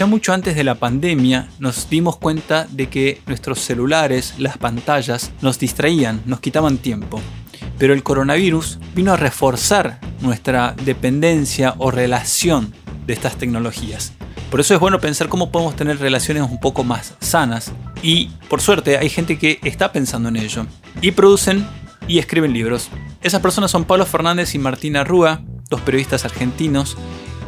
Ya mucho antes de la pandemia nos dimos cuenta de que nuestros celulares, las pantallas, nos distraían, nos quitaban tiempo. Pero el coronavirus vino a reforzar nuestra dependencia o relación de estas tecnologías. Por eso es bueno pensar cómo podemos tener relaciones un poco más sanas. Y por suerte hay gente que está pensando en ello. Y producen y escriben libros. Esas personas son Pablo Fernández y Martina Rúa, dos periodistas argentinos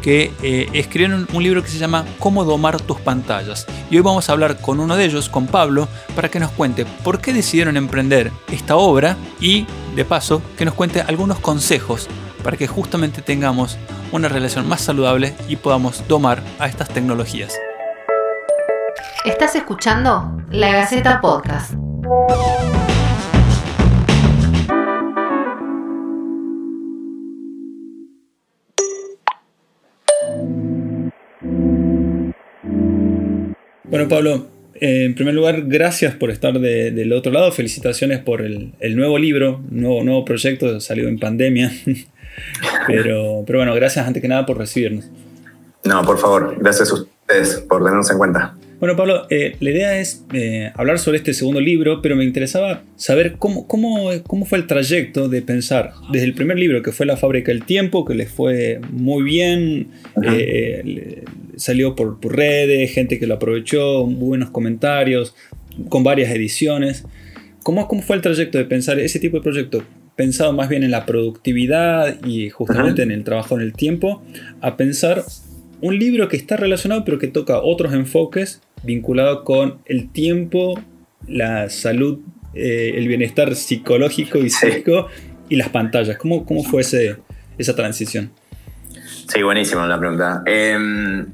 que eh, escribieron un libro que se llama Cómo domar tus pantallas. Y hoy vamos a hablar con uno de ellos, con Pablo, para que nos cuente por qué decidieron emprender esta obra y, de paso, que nos cuente algunos consejos para que justamente tengamos una relación más saludable y podamos domar a estas tecnologías. Estás escuchando La Gaceta Podcast. Bueno, Pablo, eh, en primer lugar, gracias por estar del otro lado. Felicitaciones por el, nuevo libro, nuevo, nuevo proyecto salido en pandemia. pero, pero bueno, gracias antes que nada por recibirnos. No, por favor, gracias a ustedes por tenernos en cuenta. Bueno, Pablo, eh, la idea es eh, hablar sobre este segundo libro, pero me interesaba saber cómo, cómo, cómo, fue el trayecto de pensar desde el primer libro, que fue La fábrica del tiempo, que les fue muy bien, eh, salió por, redes, gente que lo aprovechó, buenos comentarios, con varias ediciones. ¿Cómo, ¿Cómo fue el trayecto de pensar ese tipo de proyecto? Pensado más bien en la productividad y justamente en el trabajo en el tiempo, a pensar un libro que está relacionado pero que toca otros enfoques vinculado con el tiempo, la salud, eh, el bienestar psicológico y psíquico y las pantallas. ¿Cómo, cómo fue esa transición? Sí, buenísima la pregunta. Em,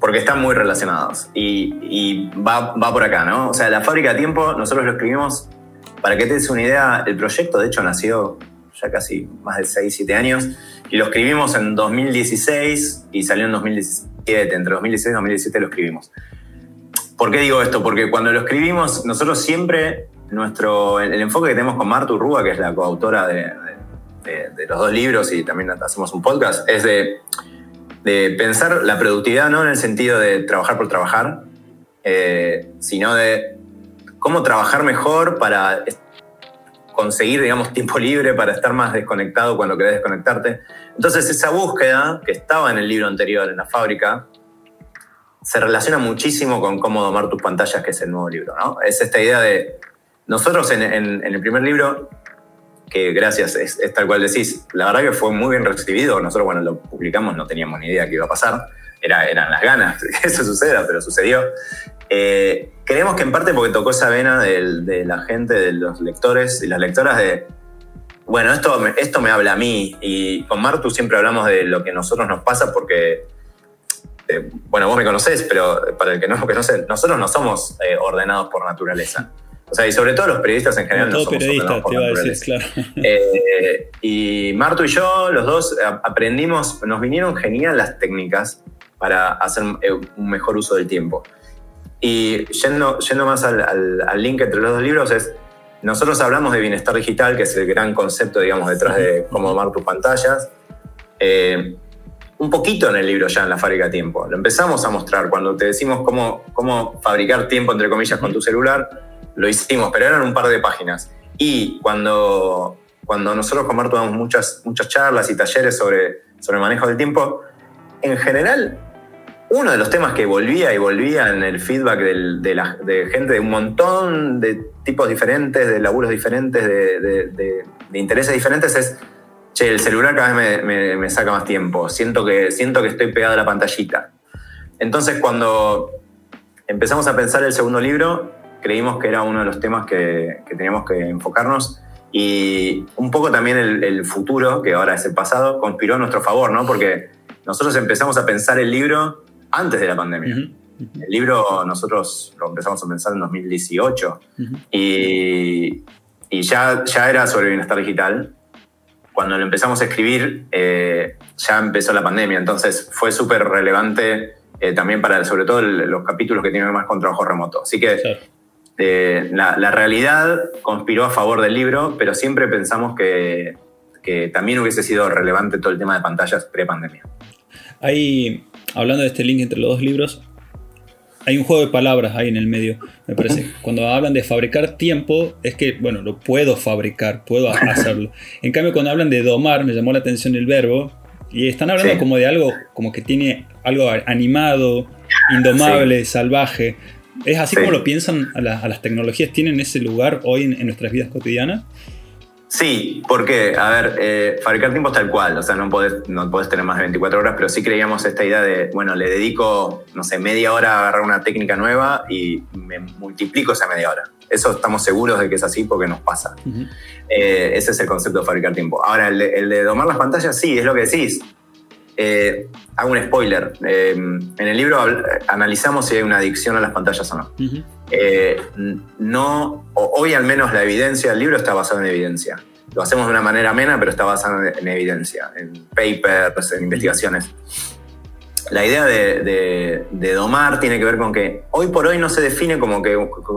porque están muy relacionados y, va, por acá, ¿no? O sea, la fábrica de tiempo, nosotros lo escribimos, para que te des una idea, el proyecto de hecho nació ya casi más de 6, 7 años y lo escribimos en 2016 y salió en 2017, entre 2016 y 2017 lo escribimos. ¿Por qué digo esto? Porque cuando lo escribimos, nosotros siempre, nuestro, el, enfoque que tenemos con Martu Rúa, que es la coautora de, los dos libros y también hacemos un podcast, es de, pensar la productividad no en el sentido de trabajar por trabajar, eh, sino de cómo trabajar mejor para conseguir, digamos, tiempo libre para estar más desconectado cuando querés desconectarte. Entonces, esa búsqueda que estaba en el libro anterior, en la fábrica, se relaciona muchísimo con cómo domar tus pantallas, que es el nuevo libro, ¿no? Es esta idea de, nosotros en, el primer libro, que gracias, es, tal cual decís, la verdad que fue muy bien recibido, nosotros cuando lo publicamos no teníamos ni idea que iba a pasar, Era, eran las ganas que eso suceda, pero sucedió. Eh, creemos que en parte porque tocó esa vena de la gente, de los lectores y las lectoras de, bueno, esto, esto me habla a mí, y con Martu siempre hablamos de lo que a nosotros nos pasa porque este, bueno, vos me conocés, pero para el que no me conoce, nosotros no somos eh, ordenados por naturaleza. O sea, y sobre todo los periodistas en general no, somos ordenados por naturaleza. claro. Eh, y Marto y yo, los dos, aprendimos, nos vinieron genial las técnicas para hacer eh, un mejor uso del tiempo. Y yendo, yendo más al, link entre los dos libros, es, nosotros hablamos de bienestar digital, que es el gran concepto, digamos, detrás de cómo tomar tus pantallas un poquito en el libro ya en la fábrica tiempo. Lo empezamos a mostrar cuando te decimos cómo, cómo fabricar tiempo, entre comillas, con tu celular. Lo hicimos, pero eran un par de páginas. Y cuando, cuando nosotros con Marto damos muchas, muchas charlas y talleres sobre, sobre manejo del tiempo, en general, uno de los temas que volvía y volvía en el feedback de, la, de gente de un montón de tipos diferentes, de laburos diferentes, de, intereses diferentes, es che, el celular cada vez me, saca más tiempo, siento que, siento que estoy pegado a la pantallita. Entonces cuando empezamos a pensar el segundo libro, creímos que era uno de los temas que, teníamos que enfocarnos y un poco también el, futuro, que ahora es el pasado, conspiró a nuestro favor, ¿no? Porque nosotros empezamos a pensar el libro antes de la pandemia. El libro nosotros lo empezamos a pensar en 2018 y, y, ya, ya era sobre bienestar digital cuando lo empezamos a escribir eh, ya empezó la pandemia, entonces fue súper relevante eh, también para sobre todo los capítulos que tienen más con trabajo remoto. Así que eh, la, realidad conspiró a favor del libro, pero siempre pensamos que, que también hubiese sido relevante todo el tema de pantallas pre-pandemia. Ahí, hablando de este link entre los dos libros, hay un juego de palabras ahí en el medio, me parece. Cuando hablan de fabricar tiempo, es que, bueno, lo puedo fabricar, puedo hacerlo. En cambio, cuando hablan de domar, me llamó la atención el verbo, y están hablando como de algo, como que tiene algo animado, indomable, salvaje. ¿Es así como lo piensan a, las tecnologías? ¿Tienen ese lugar hoy en nuestras vidas cotidianas? Sí, porque, a ver, eh, fabricar tiempo es tal cual, o sea, no podés, no tener más de 24 horas, pero sí creíamos esta idea de, bueno, le dedico, no sé, media hora a agarrar una técnica nueva y me multiplico esa media hora. Eso estamos seguros de que es así porque nos pasa. Eh, ese es el concepto de fabricar tiempo. Ahora, el de, domar las pantallas, sí, es lo que decís. Eh, hago un spoiler. en el libro analizamos si hay una adicción a las pantallas o no. Eh, no, hoy al menos la evidencia del libro está basada en evidencia. Lo hacemos de una manera amena, pero está basado en, evidencia, en papers, en investigaciones. La idea de, domar tiene que ver con que hoy por hoy no se define como que,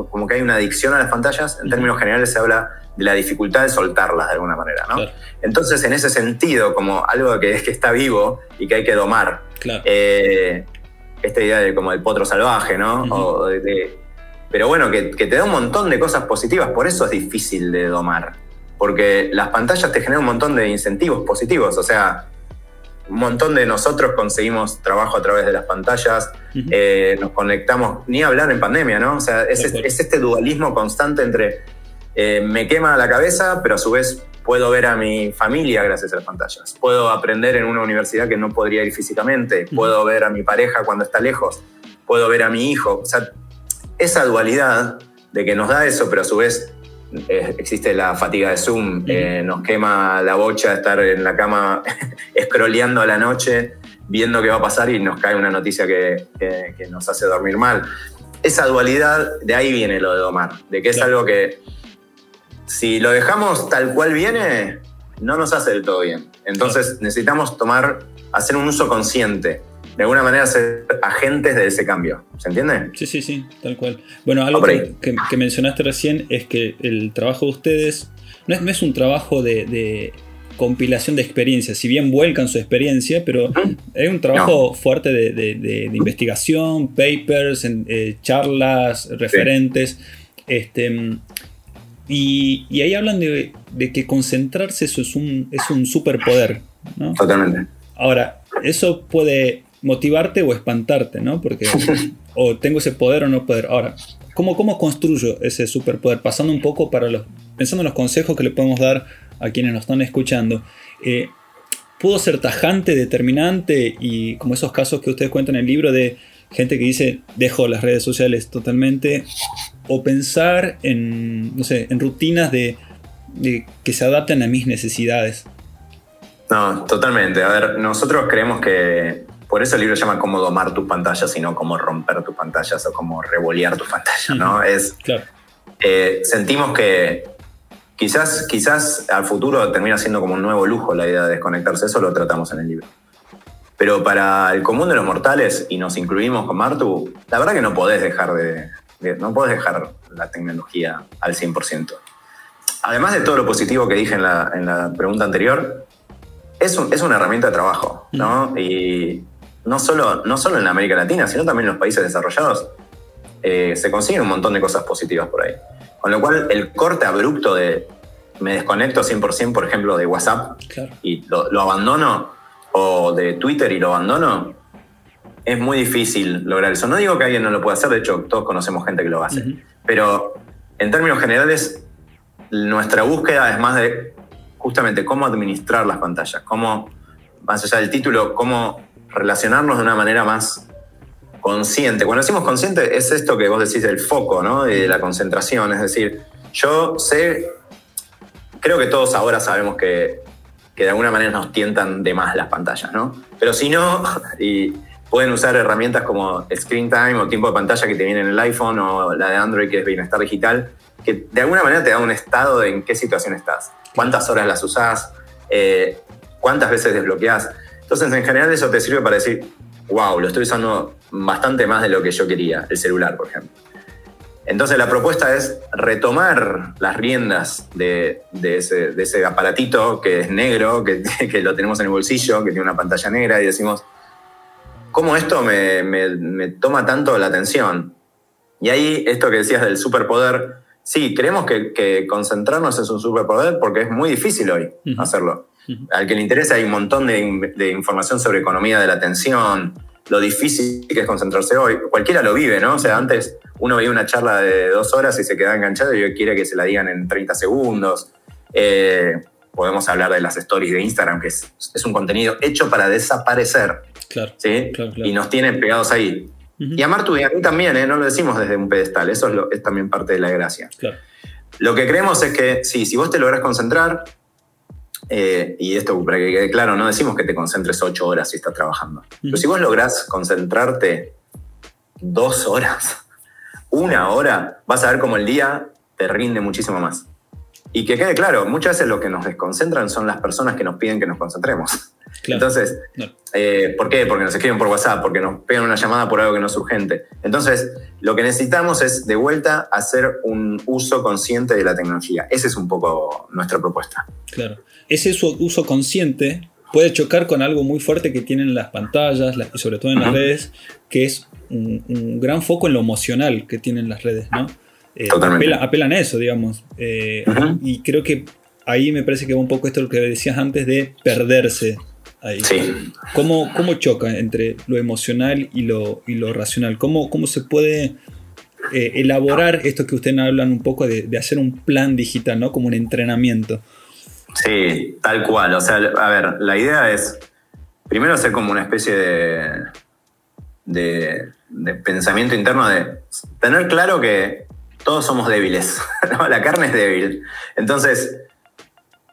como que hay una adicción a las pantallas, en términos generales se habla de la dificultad de soltarlas de alguna manera. ¿no? Entonces, en ese sentido, como algo que, es que está vivo y que hay que domar, eh, esta idea de como del potro salvaje, ¿no? o de, pero bueno, que, te da un montón de cosas positivas, por eso es difícil de domar. Porque las pantallas te generan un montón de incentivos positivos, o sea, un montón de nosotros conseguimos trabajo a través de las pantallas, eh, nos conectamos, ni hablar en pandemia, ¿no? O sea, es, este dualismo constante entre eh, me quema la cabeza, pero a su vez puedo ver a mi familia gracias a las pantallas, puedo aprender en una universidad que no podría ir físicamente, puedo ver a mi pareja cuando está lejos, puedo ver a mi hijo, o sea, esa dualidad de que nos da eso, pero a su vez eh, existe la fatiga de Zoom, eh, nos quema la bocha de estar en la cama scrolleando a la noche, viendo qué va a pasar y nos cae una noticia que, nos hace dormir mal. Esa dualidad, de ahí viene lo de domar, de que es algo que si lo dejamos tal cual viene, no nos hace del todo bien. Entonces necesitamos tomar, hacer un uso consciente de alguna manera ser agentes de ese cambio. ¿Se entiende? Sí, sí, sí, tal cual. Bueno, algo que, mencionaste recién es que el trabajo de ustedes no es, un trabajo de, compilación de experiencias, si bien vuelcan su experiencia, pero es un trabajo fuerte de, investigación, papers, eh, charlas, referentes. Este, y, ahí hablan de, que concentrarse eso es un, es un superpoder. ¿no? Totalmente. Ahora, eso puede motivarte o espantarte, ¿no? Porque o tengo ese poder o no poder. Ahora, ¿cómo, cómo construyo ese superpoder? Pasando un poco para los, pensando en los consejos que le podemos dar a quienes nos están escuchando. Eh, ¿Puedo ser tajante, determinante y como esos casos que ustedes cuentan en el libro de gente que dice dejo las redes sociales totalmente o pensar en, no sé, en rutinas de, de que se adapten a mis necesidades? No, totalmente. A ver, nosotros creemos que por eso el libro se llama Cómo domar tus pantallas y no cómo romper tus pantallas o cómo revolear tus pantallas, ¿no? Es, eh, sentimos que quizás, quizás al futuro termina siendo como un nuevo lujo la idea de desconectarse, eso lo tratamos en el libro. Pero para el común de los mortales, y nos incluimos con Martu, la verdad que no podés dejar de, no podés dejar la tecnología al 100%. Además de todo lo positivo que dije en la, pregunta anterior, es, es, una herramienta de trabajo, ¿no? Y no solo, no solo en América Latina, sino también en los países desarrollados, eh, se consiguen un montón de cosas positivas por ahí. Con lo cual, el corte abrupto de me desconecto 100%, por ejemplo, de WhatsApp y lo, abandono, o de Twitter y lo abandono, es muy difícil lograr eso. No digo que alguien no lo pueda hacer, de hecho, todos conocemos gente que lo hace. Pero en términos generales, nuestra búsqueda es más de justamente cómo administrar las pantallas, cómo, más allá del título, cómo relacionarnos de una manera más consciente. Cuando decimos consciente es esto que vos decís del foco, ¿no? De la concentración. Es decir, yo sé, creo que todos ahora sabemos que, de alguna manera nos tientan de más las pantallas, ¿no? Pero si no, y pueden usar herramientas como Screen Time o tiempo de pantalla que te viene en el iPhone o la de Android que es Bienestar Digital, que de alguna manera te da un estado de en qué situación estás, cuántas horas las usás, eh, cuántas veces desbloqueás. Entonces, en general, eso te sirve para decir, wow, lo estoy usando bastante más de lo que yo quería, el celular, por ejemplo. Entonces, la propuesta es retomar las riendas de, ese, aparatito que es negro, que, que, lo tenemos en el bolsillo, que tiene una pantalla negra, y decimos, ¿cómo esto me, me- me toma tanto la atención? Y ahí, esto que decías del superpoder, sí, creemos que, que concentrarnos es un superpoder porque es muy difícil hoy hacerlo. Al que le interesa hay un montón de, in- de información sobre economía de la atención, lo difícil que es concentrarse hoy. Cualquiera lo vive, ¿no? O sea, antes uno veía una charla de dos horas y se quedaba enganchado y hoy quiere que se la digan en 30 segundos. Eh, podemos hablar de las stories de Instagram, que es, es un contenido hecho para desaparecer, Claro. ¿sí? Claro, claro. Y nos tiene pegados ahí. Y a Martu y a mí también, ¿eh? no lo decimos desde un pedestal, eso es, lo- es también parte de la gracia. Lo que creemos es que sí, si vos te lográs concentrar, eh, y esto para que quede claro, no decimos que te concentres ocho horas si estás trabajando, pero si vos lográs concentrarte dos horas, una hora, vas a ver cómo el día te rinde muchísimo más. Y que quede claro, muchas veces lo que nos desconcentran son las personas que nos piden que nos concentremos. Claro. Entonces, eh, ¿por qué? Porque nos escriben por WhatsApp, porque nos pegan una llamada por algo que no es urgente. Entonces, lo que necesitamos es de vuelta hacer un uso consciente de la tecnología. Esa es un poco nuestra propuesta. Claro. Ese uso, consciente puede chocar con algo muy fuerte que tienen las pantallas las- y sobre todo en las redes, que es un, un gran foco en lo emocional que tienen las redes, ¿no? Eh, Totalmente. apela- apelan a eso, digamos. Eh. Y creo que ahí me parece que va un poco esto lo que decías antes de perderse ahí. Sí. ¿Cómo, cómo choca entre lo emocional y lo, y lo racional? ¿Cómo, cómo se puede eh, elaborar esto que ustedes hablan un poco de, de hacer un plan digital, ¿no? Como un entrenamiento. Sí, tal cual. O sea, a ver, la idea es primero hacer como una especie de, de, de pensamiento interno de tener claro que todos somos débiles. ¿no? La carne es débil. Entonces,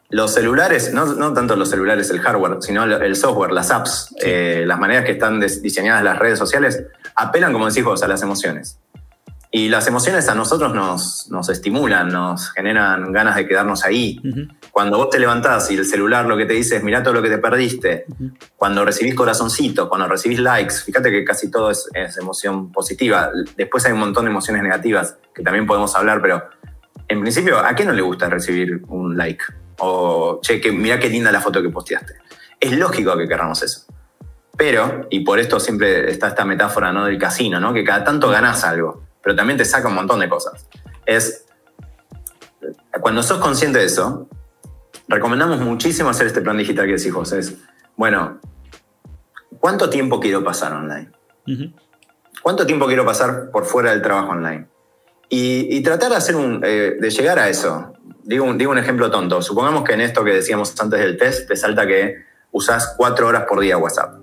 los celulares, no, no tanto los celulares, el hardware, sino el software, las apps, eh, las maneras que están diseñadas las redes sociales, apelan, como decís vos, a las emociones. Y las emociones a nosotros nos, nos estimulan, nos generan ganas de quedarnos ahí. Ujú, Cuando vos te levantás y el celular lo que te dice es mirá todo lo que te perdiste, ujú. cuando recibís corazoncitos, cuando recibís likes, fíjate que casi todo es, es emoción positiva. Después hay un montón de emociones negativas que también podemos hablar, pero en principio, ¿a qué no le gusta recibir un like? O, che, que, mirá qué linda la foto que posteaste. Es lógico que queramos eso. Pero, y por esto siempre está esta metáfora ¿no? del casino, ¿no? que cada tanto ganás algo, pero también te saca un montón de cosas. Es, cuando sos consciente de eso, recomendamos muchísimo hacer este plan digital que decís vos. Es, bueno, ¿cuánto tiempo quiero pasar online? Ujú. ¿Cuánto tiempo quiero pasar por fuera del trabajo online? Y, y tratar de, hacer un, eh, de llegar a eso. Digo un, digo un ejemplo tonto. Supongamos que en esto que decíamos antes del test te salta que usás cuatro horas por día WhatsApp.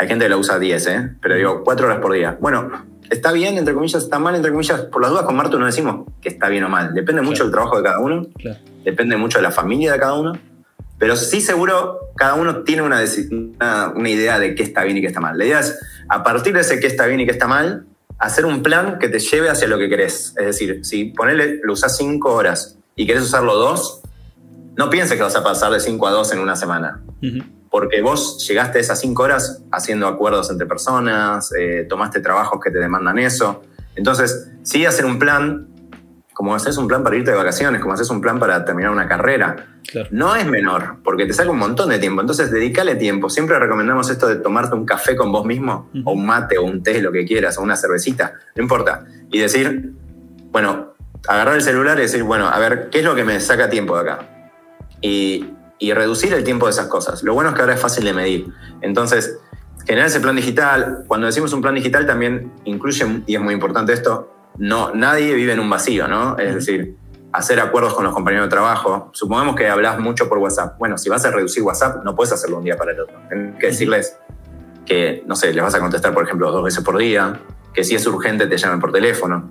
Hay gente que lo usa 10, ¿eh? Pero digo, cuatro horas por día. Bueno, está bien, entre comillas, está mal, entre comillas. Por las dudas con Marto no decimos que está bien o mal. Depende mucho Claro. del trabajo de cada uno Claro. depende mucho de la familia de cada uno, pero sí seguro cada uno tiene una, una, una idea de qué está bien y qué está mal. La idea es, a partir de ese qué está bien y qué está mal, hacer un plan que te lleve hacia lo que querés. Es decir, si ponele, lo usás cinco horas y querés usarlo dos, no pienses que vas a pasar de cinco a dos en una semana. Ujú. Porque vos llegaste a esas cinco horas haciendo acuerdos entre personas, eh, tomaste trabajos que te demandan eso. Entonces, sí hacer un plan, como haces un plan para irte de vacaciones, como haces un plan para terminar una carrera, Claro. no es menor, porque te saca un montón de tiempo. Entonces, dedícale tiempo. Siempre recomendamos esto de tomarte un café con vos mismo, o un mate, o un té, lo que quieras, o una cervecita, no importa. Y decir, bueno, agarrar el celular y decir, bueno, a ver, ¿qué es lo que me saca tiempo de acá? Y, y reducir el tiempo de esas cosas. Lo bueno es que ahora es fácil de medir. Entonces, generar ese plan digital, cuando decimos un plan digital también incluye, y es muy importante esto, no, nadie vive en un vacío, ¿no? Es decir, hacer acuerdos con los compañeros de trabajo. Supongamos que hablas mucho por WhatsApp. Bueno, si vas a reducir WhatsApp, no puedes hacerlo un día para el otro. Tienes que decirles que, no sé, les vas a contestar, por ejemplo, dos veces por día, que si es urgente te llamen por teléfono.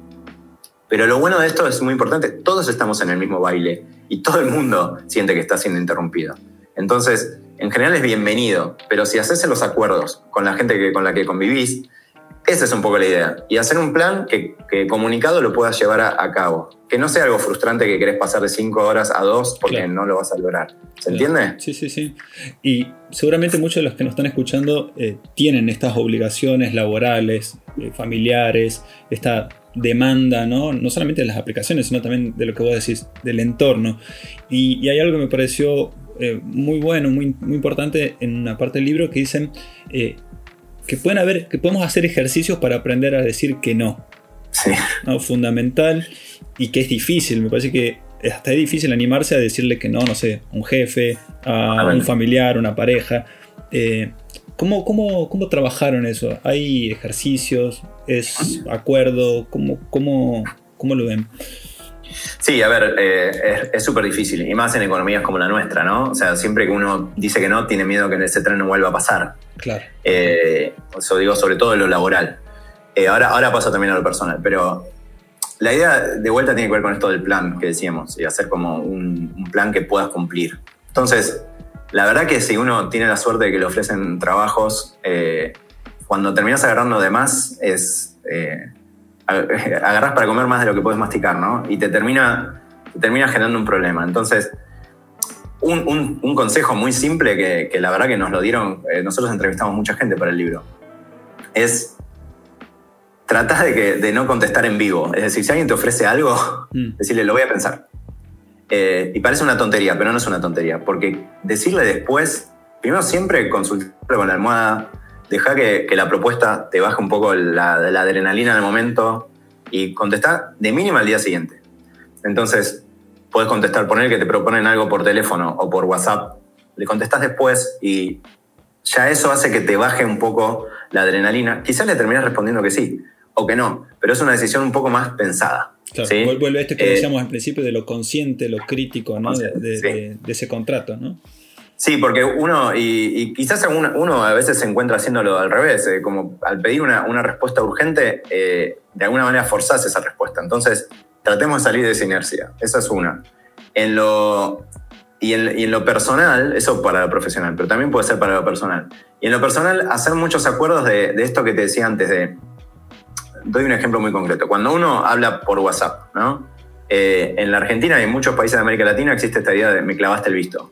Pero lo bueno de esto es muy importante, todos estamos en el mismo baile y todo el mundo siente que está siendo interrumpido. Entonces, en general es bienvenido, pero si haces los acuerdos con la gente que, con la que convivís, esa es un poco la idea. Y hacer un plan que, que comunicado lo puedas llevar a, a cabo. Que no sea algo frustrante que querés pasar de cinco horas a dos porque Claro. no lo vas a lograr. ¿Se entiende? Sí, sí, sí. Y seguramente muchos de los que nos están escuchando eh, tienen estas obligaciones laborales, eh, familiares, esta demanda, ¿no? No solamente de las aplicaciones, sino también de lo que vos decís, del entorno. Y, y hay algo que me pareció eh, muy bueno, muy, muy importante en una parte del libro que dicen, eh, que pueden haber, que podemos hacer ejercicios para aprender a decir que no. Sí. ¿no? Fundamental y que es difícil. Me parece que hasta es difícil animarse a decirle que no, no sé, a un jefe, a un familiar, una pareja. Eh, ¿cómo, cómo, cómo, trabajaron eso? ¿Hay ejercicios? ¿Es acuerdo? ¿Cómo, cómo, cómo lo ven? Sí, a ver, eh, es súper difícil, y más en economías como la nuestra, ¿no? O sea, siempre que uno dice que no, tiene miedo que ese tren no vuelva a pasar. Claro. Eh, eso digo sobre todo en lo laboral. Eh, ahora, ahora paso también a lo personal, pero la idea de vuelta tiene que ver con esto del plan que decíamos, y hacer como un, un plan que puedas cumplir. Entonces, la verdad que si uno tiene la suerte de que le ofrecen trabajos, cuando terminas agarrando de más, es agarras para comer más de lo que puedes masticar, ¿no? Y te termina, termina generando un problema. Entonces, un, un, consejo muy simple que, que, la verdad que nos lo dieron, eh, nosotros entrevistamos mucha gente para el libro, es tratar de, que, de no contestar en vivo. Es decir, si alguien te ofrece algo, mm. decirle, lo voy a pensar. Eh, y parece una tontería, pero no es una tontería, porque decirle después, primero siempre consultarlo con la almohada, deja que, la propuesta te baje un poco la, adrenalina el momento y contestar de mínima al día siguiente. Entonces, puedes contestar, poner que te proponen algo por teléfono o por WhatsApp, le contestas después y ya eso hace que te baje un poco la adrenalina. Quizás le terminas respondiendo que sí o que no, pero es una decisión un poco más pensada. Claro, Vuelve a esto que eh, decíamos al principio de lo consciente, lo crítico ¿no? de, de, ese contrato, ¿no? Sí, porque uno, y, quizás uno, a veces se encuentra haciéndolo al revés, eh, como al pedir una, respuesta urgente, eh, de alguna manera forzás esa respuesta. Entonces, tratemos de salir de esa inercia. Esa es una. En lo, y, en, lo personal, eso para lo profesional, pero también puede ser para lo personal. Y en lo personal, hacer muchos acuerdos de, esto que te decía antes de... Doy un ejemplo muy concreto. Cuando uno habla por WhatsApp, ¿no? Eh, en la Argentina y en muchos países de América Latina existe esta idea de me clavaste el visto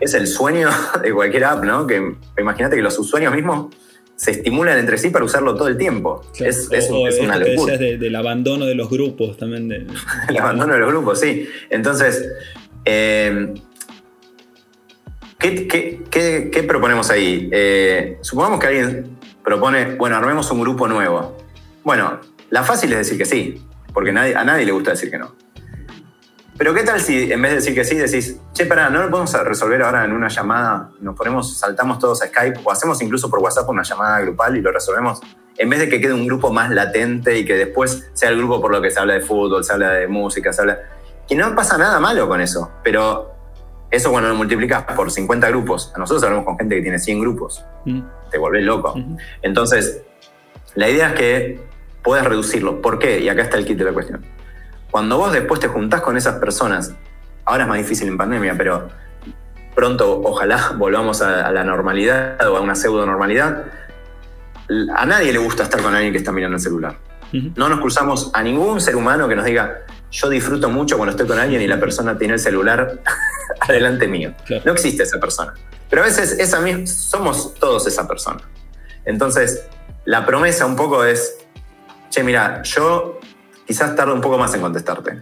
es el sueño de cualquier app, ¿no? Que imagínate que los usuarios mismos se estimulan entre sí para usarlo todo el tiempo. es, una locura. del abandono de los grupos también. el abandono de los grupos, sí. Entonces, eh, ¿qué, proponemos ahí? Eh, supongamos que alguien propone, bueno, armemos un grupo nuevo. Bueno, la fácil es decir que sí, porque nadie, a nadie le gusta decir que no. Pero ¿qué tal si en vez de decir que sí decís, che, pará, no lo podemos resolver ahora en una llamada, nos ponemos, saltamos todos a Skype o hacemos incluso por WhatsApp una llamada grupal y lo resolvemos? En vez de que quede un grupo más latente y que después sea el grupo por lo que se habla de fútbol, se habla de música, se habla... Que no pasa nada malo con eso, pero eso cuando lo multiplicas por 50 grupos, a nosotros hablamos con gente que tiene 100 grupos, mm. te volvés loco. Entonces, la idea es que puedas reducirlo. ¿Por qué? Y acá está el kit de la cuestión cuando vos después te juntás con esas personas, ahora es más difícil en pandemia, pero pronto ojalá volvamos a, la normalidad o a una pseudo normalidad, a nadie le gusta estar con alguien que está mirando el celular. No nos cruzamos a ningún ser humano que nos diga, yo disfruto mucho cuando estoy con alguien y la persona tiene el celular adelante mío. No existe esa persona. Pero a veces esa misma, somos todos esa persona. Entonces, la promesa un poco es, che, mira, yo quizás tarde un poco más en contestarte,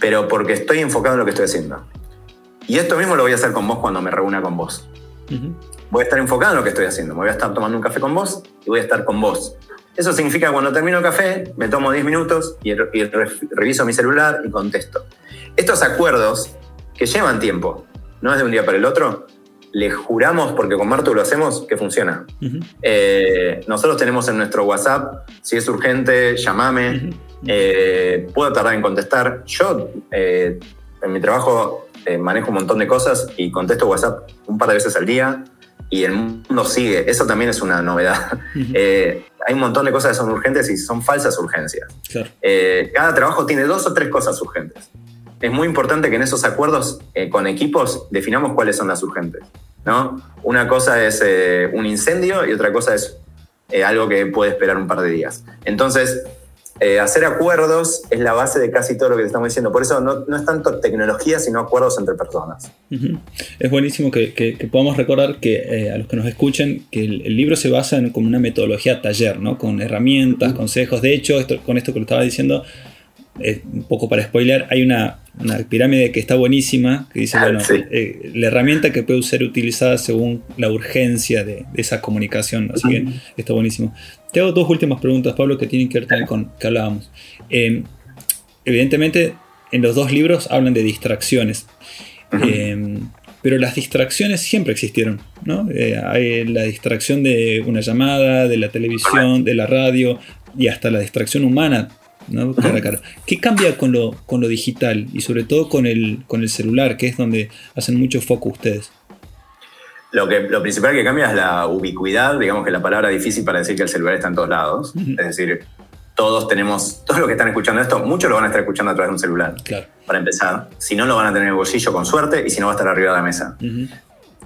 pero porque estoy enfocado en lo que estoy haciendo. Y esto mismo lo voy a hacer con vos cuando me reúna con vos. Voy a estar enfocado en lo que estoy haciendo. Me voy a estar tomando un café con vos y voy a estar con vos. Eso significa que cuando termino el café, me tomo 10 minutos y, reviso mi celular y contesto. Estos acuerdos que llevan tiempo, no es de un día para el otro, le juramos, porque con Marto lo hacemos, que funciona. Eh, nosotros tenemos en nuestro WhatsApp, si es urgente, llámame. Eh, puedo tardar en contestar. Yo eh, en mi trabajo manejo un montón de cosas y contesto WhatsApp un par de veces al día y el mundo sigue. Eso también es una novedad. hay un montón de cosas que son urgentes y son falsas urgencias. cada trabajo tiene dos o tres cosas urgentes. Es muy importante que en esos acuerdos con equipos definamos cuáles son las urgentes. ¿no? Una cosa es un incendio y otra cosa es algo que puede esperar un par de días. Entonces, eh, hacer acuerdos es la base de casi todo lo que te estamos diciendo. Por eso no, es tanto tecnología, sino acuerdos entre personas. Es buenísimo que, podamos recordar que eh, a los que nos escuchen que el, libro se basa en como una metodología taller, ¿no? con herramientas, consejos. De hecho, esto, con esto que lo estaba diciendo, eh, un poco para spoiler, hay una, pirámide que está buenísima, que dice, ah, bueno, eh, la herramienta que puede ser utilizada según la urgencia de, esa comunicación, así que está buenísimo. Te hago dos últimas preguntas, Pablo, que tienen que ver también con que hablábamos. Em, evidentemente, en los dos libros hablan de distracciones. Em, pero las distracciones siempre existieron, ¿no? Eh, hay la distracción de una llamada, de la televisión, de la radio y hasta la distracción humana, ¿no? ¿Qué cambia con lo, con lo digital y sobre todo con el, con el celular, que es donde hacen mucho foco ustedes? Lo, que, lo principal que cambia es la ubicuidad, digamos que la palabra difícil para decir que el celular está en todos lados. Es decir, todos tenemos, todos los que están escuchando esto, muchos lo van a estar escuchando a través de un celular. Claro. Para empezar. Si no, lo van a tener en el bolsillo con suerte y si no, va a estar arriba de la mesa.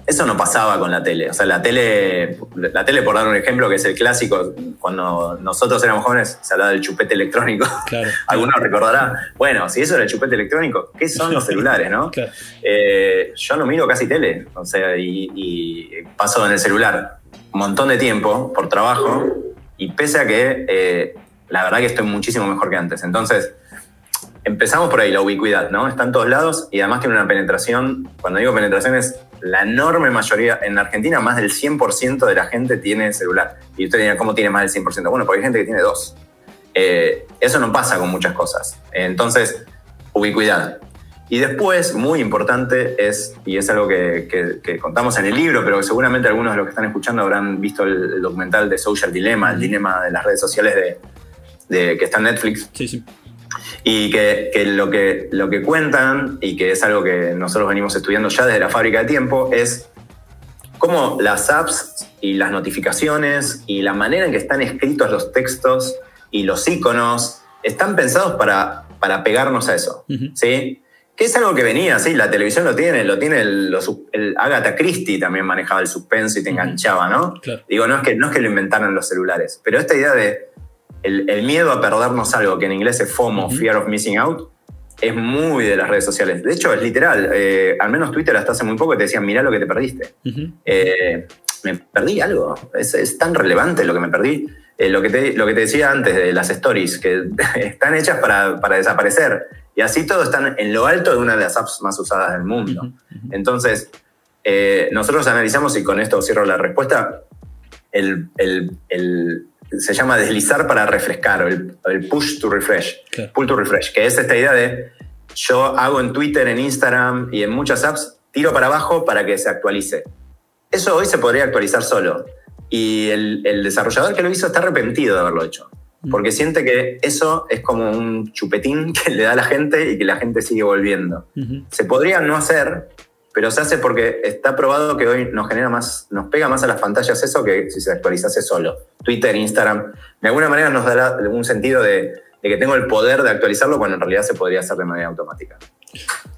Eso no pasaba con la tele. O sea, la tele, la tele, por dar un ejemplo, que es el clásico, cuando nosotros éramos jóvenes, se hablaba del chupete electrónico. Claro. Alguno recordará. Bueno, si eso era el chupete electrónico, ¿qué son los celulares, no? Eh, yo no miro casi tele. O sea, y, paso en el celular un montón de tiempo por trabajo. Y pese a que eh, la verdad que estoy muchísimo mejor que antes. Entonces, empezamos por ahí, la ubicuidad, ¿no? Está en todos lados y además tiene una penetración, cuando digo penetración es la enorme mayoría, en Argentina más del 100% de la gente tiene celular. Y usted diría, ¿cómo tiene más del 100%? Bueno, porque hay gente que tiene dos. Eh, eso no pasa con muchas cosas. Entonces, ubicuidad. Y después, muy importante, es, y es algo que, contamos en el libro, pero seguramente algunos de los que están escuchando habrán visto el, documental de Social Dilemma, el dilema de las redes sociales de, que está en Netflix. Sí, sí. Y que, lo que lo que cuentan, y que es algo que nosotros venimos estudiando ya desde la fábrica de tiempo, es cómo las apps y las notificaciones y la manera en que están escritos los textos y los iconos están pensados para, para pegarnos a eso. ¿sí? Que es algo que venía, sí, la televisión lo tiene, lo tiene el, Agatha Christie también manejaba el suspenso y te enganchaba, ¿no? Digo, no es, que, no es que lo inventaron los celulares, pero esta idea de el, miedo a perdernos algo, que en inglés es FOMO, Fear of Missing Out, es muy de las redes sociales. De hecho, es literal. Eh, al menos Twitter hasta hace muy poco te decían, mirá lo que te perdiste. Eh, me perdí algo. Es, tan relevante lo que me perdí. Eh, lo, que te, lo que te decía antes de las stories, que están hechas para, desaparecer. Y así todo están en lo alto de una de las apps más usadas del mundo. Entonces, nosotros analizamos, y con esto cierro la respuesta, el, se llama deslizar para refrescar, el, el push to refresh, pull to refresh, que es esta idea de yo hago en Twitter, en Instagram y en muchas apps, tiro para abajo para que se actualice. Eso hoy se podría actualizar solo. Y el, el desarrollador que lo hizo está arrepentido de haberlo hecho. Mm. Porque siente que eso es como un chupetín que le da a la gente y que la gente sigue volviendo. Se podría no hacer, pero se hace porque está probado que hoy nos genera más, nos pega más a las pantallas eso que si se actualizase solo. Twitter, Instagram, de alguna manera nos dará un sentido de, que tengo el poder de actualizarlo cuando en realidad se podría hacer de manera automática.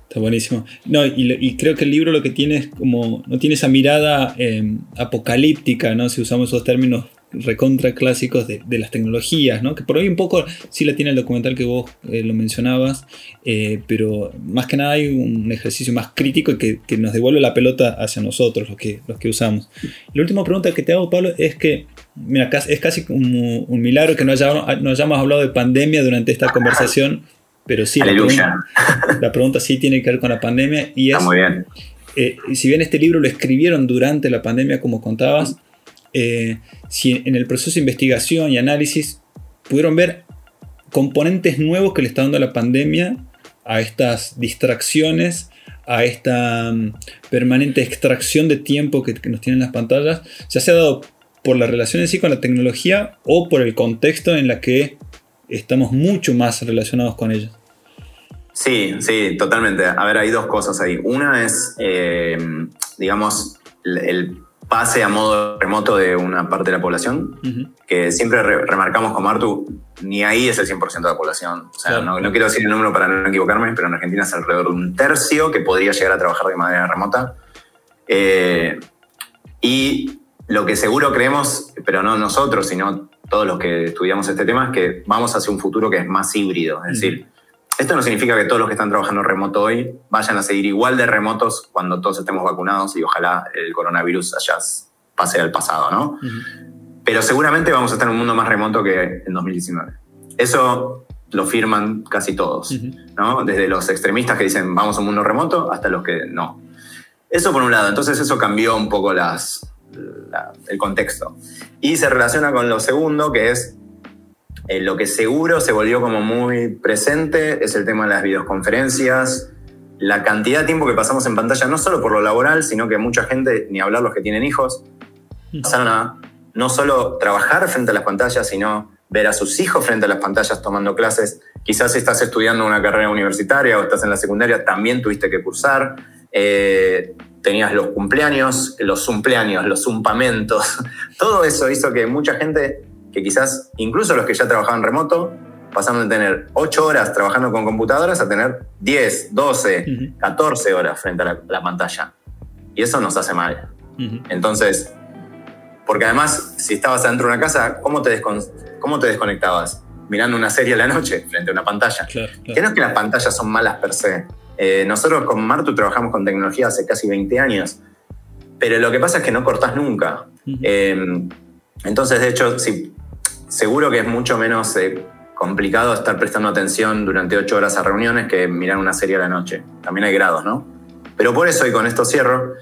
Está buenísimo. No, y, creo que el libro lo que tiene es como, no tiene esa mirada eh, apocalíptica, ¿no? Si usamos esos términos recontra clásicos de, las tecnologías, ¿no? que por ahí un poco sí la tiene el documental que vos eh, lo mencionabas, eh, pero más que nada hay un ejercicio más crítico que, que, nos devuelve la pelota hacia nosotros, los que, los que usamos. La última pregunta que te hago, Pablo, es que, mira, es casi un, un milagro que no hayamos, no hayamos hablado de pandemia durante esta conversación, pero sí, la pregunta, la pregunta, sí tiene que ver con la pandemia y es... Está muy bien. Eh, si bien este libro lo escribieron durante la pandemia, como contabas, eh, si en el proceso de investigación y análisis pudieron ver componentes nuevos que le está dando la pandemia a estas distracciones, a esta mm, permanente extracción de tiempo que, nos tienen las pantallas, ya se ha dado por la relación en sí con la tecnología o por el contexto en la que estamos mucho más relacionados con ella. Sí, sí, totalmente. A ver, hay dos cosas ahí. Una es, eh, digamos, el pase a modo remoto de una parte de la población, que siempre remarcamos como Artu, ni ahí es el 100% de la población. O sea, no, quiero decir el número para no equivocarme, pero en Argentina es alrededor de un tercio que podría llegar a trabajar de manera remota. Eh, y lo que seguro creemos, pero no nosotros, sino todos los que estudiamos este tema, es que vamos hacia un futuro que es más híbrido. Es decir, esto no significa que todos los que están trabajando remoto hoy vayan a seguir igual de remotos cuando todos estemos vacunados y ojalá el coronavirus allá pase al pasado, ¿no? Pero seguramente vamos a estar en un mundo más remoto que en 2019. Eso lo firman casi todos, ¿no? Desde los extremistas que dicen vamos a un mundo remoto hasta los que no. Eso por un lado, entonces eso cambió un poco las, el contexto. Y se relaciona con lo segundo, que es eh, lo que seguro se volvió como muy presente, es el tema de las videoconferencias, la cantidad de tiempo que pasamos en pantalla, no solo por lo laboral, sino que mucha gente, ni hablar los que tienen hijos, pasaron a no solo trabajar frente a las pantallas, sino ver a sus hijos frente a las pantallas tomando clases. Quizás si estás estudiando una carrera universitaria o estás en la secundaria, también tuviste que cursar. Eh, tenías los cumpleaños, los cumpleaños, los zumpamentos. Todo eso hizo que mucha gente, que quizás incluso los que ya trabajaban remoto, pasaron de tener 8 horas trabajando con computadoras a tener 10, 12, 14 horas frente a la, pantalla. Y eso nos hace mal. Entonces, porque además, si estabas adentro de una casa, ¿cómo te, cómo te desconectabas? Mirando una serie a la noche frente a una pantalla. Claro, Que no es que las pantallas son malas per se. Eh, nosotros con Martu trabajamos con tecnología hace casi 20 años, pero lo que pasa es que no cortás nunca. Eh, entonces, de hecho, sí, seguro que es mucho menos eh, complicado estar prestando atención durante 8 horas a reuniones que mirar una serie a la noche. También hay grados, ¿no? Pero por eso, y con esto cierro,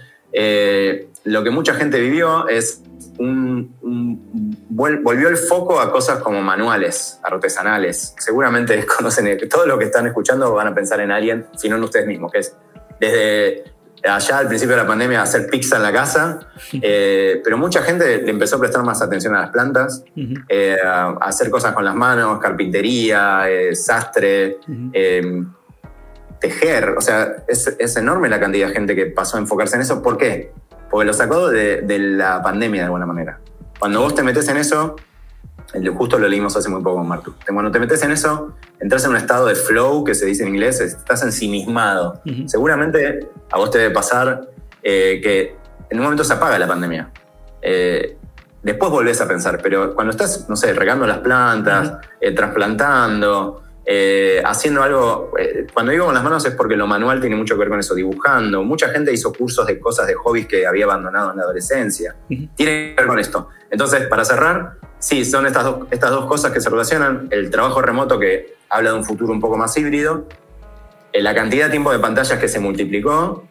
lo que mucha gente vivió es volvió el foco a cosas como manuales, artesanales. Seguramente conocen, todo lo que están escuchando van a pensar en alguien, si no en ustedes mismos, que es desde allá al principio de la pandemia hacer pizza en la casa, eh, pero mucha gente le empezó a prestar más atención a las plantas, eh, a, hacer cosas con las manos, carpintería, eh, sastre, tejer. O sea, es, es enorme la cantidad de gente que pasó a enfocarse en eso. ¿Por qué? porque lo sacó de, la pandemia de alguna manera. Cuando vos te metes en eso, justo lo leímos hace muy poco con Martu, cuando te metes en eso, entras en un estado de flow, que se dice en inglés, estás ensimismado. Seguramente a vos te debe pasar eh, que en un momento se apaga la pandemia. Eh, después volvés a pensar, pero cuando estás, no sé, regando las plantas, eh, trasplantando, eh, haciendo algo, eh, cuando digo con las manos es porque lo manual tiene mucho que ver con eso, dibujando. Mucha gente hizo cursos de cosas de hobbies que había abandonado en la adolescencia. Tiene que ver con esto. Entonces, para cerrar, sí, son estas dos, estas dos cosas que se relacionan. El trabajo remoto que habla de un futuro un poco más híbrido, eh, la cantidad de tiempo de pantallas que se multiplicó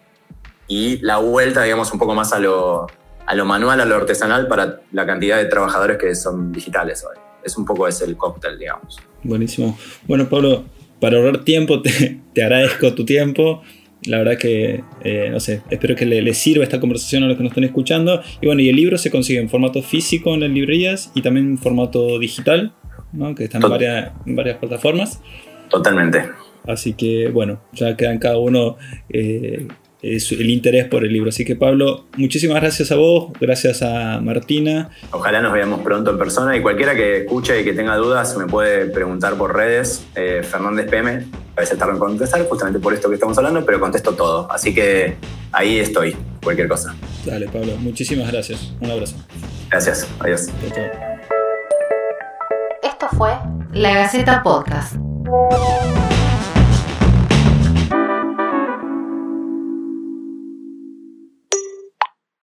y la vuelta, digamos, un poco más a lo, a lo manual, a lo artesanal para la cantidad de trabajadores que son digitales hoy. Es un poco ese el cóctel, digamos. Buenísimo. Bueno, Pablo, para ahorrar tiempo, te, agradezco tu tiempo. La verdad que, eh, no sé, espero que le, sirva esta conversación a los que nos están escuchando. Y bueno, y el libro se consigue en formato físico en las librerías y también en formato digital, ¿no? que están en varias, en varias plataformas. Totalmente. Así que, bueno, ya quedan cada uno eh, el interés por el libro. Así que Pablo, muchísimas gracias a vos, gracias a Martina. Ojalá nos veamos pronto en persona y cualquiera que escuche y que tenga dudas me puede preguntar por redes, eh, Fernández PM, a veces tardo en contestar justamente por esto que estamos hablando, pero contesto todo. Así que ahí estoy, cualquier cosa. Dale Pablo, muchísimas gracias. Un abrazo. Gracias, adiós. Esto fue La Gaceta Podcast.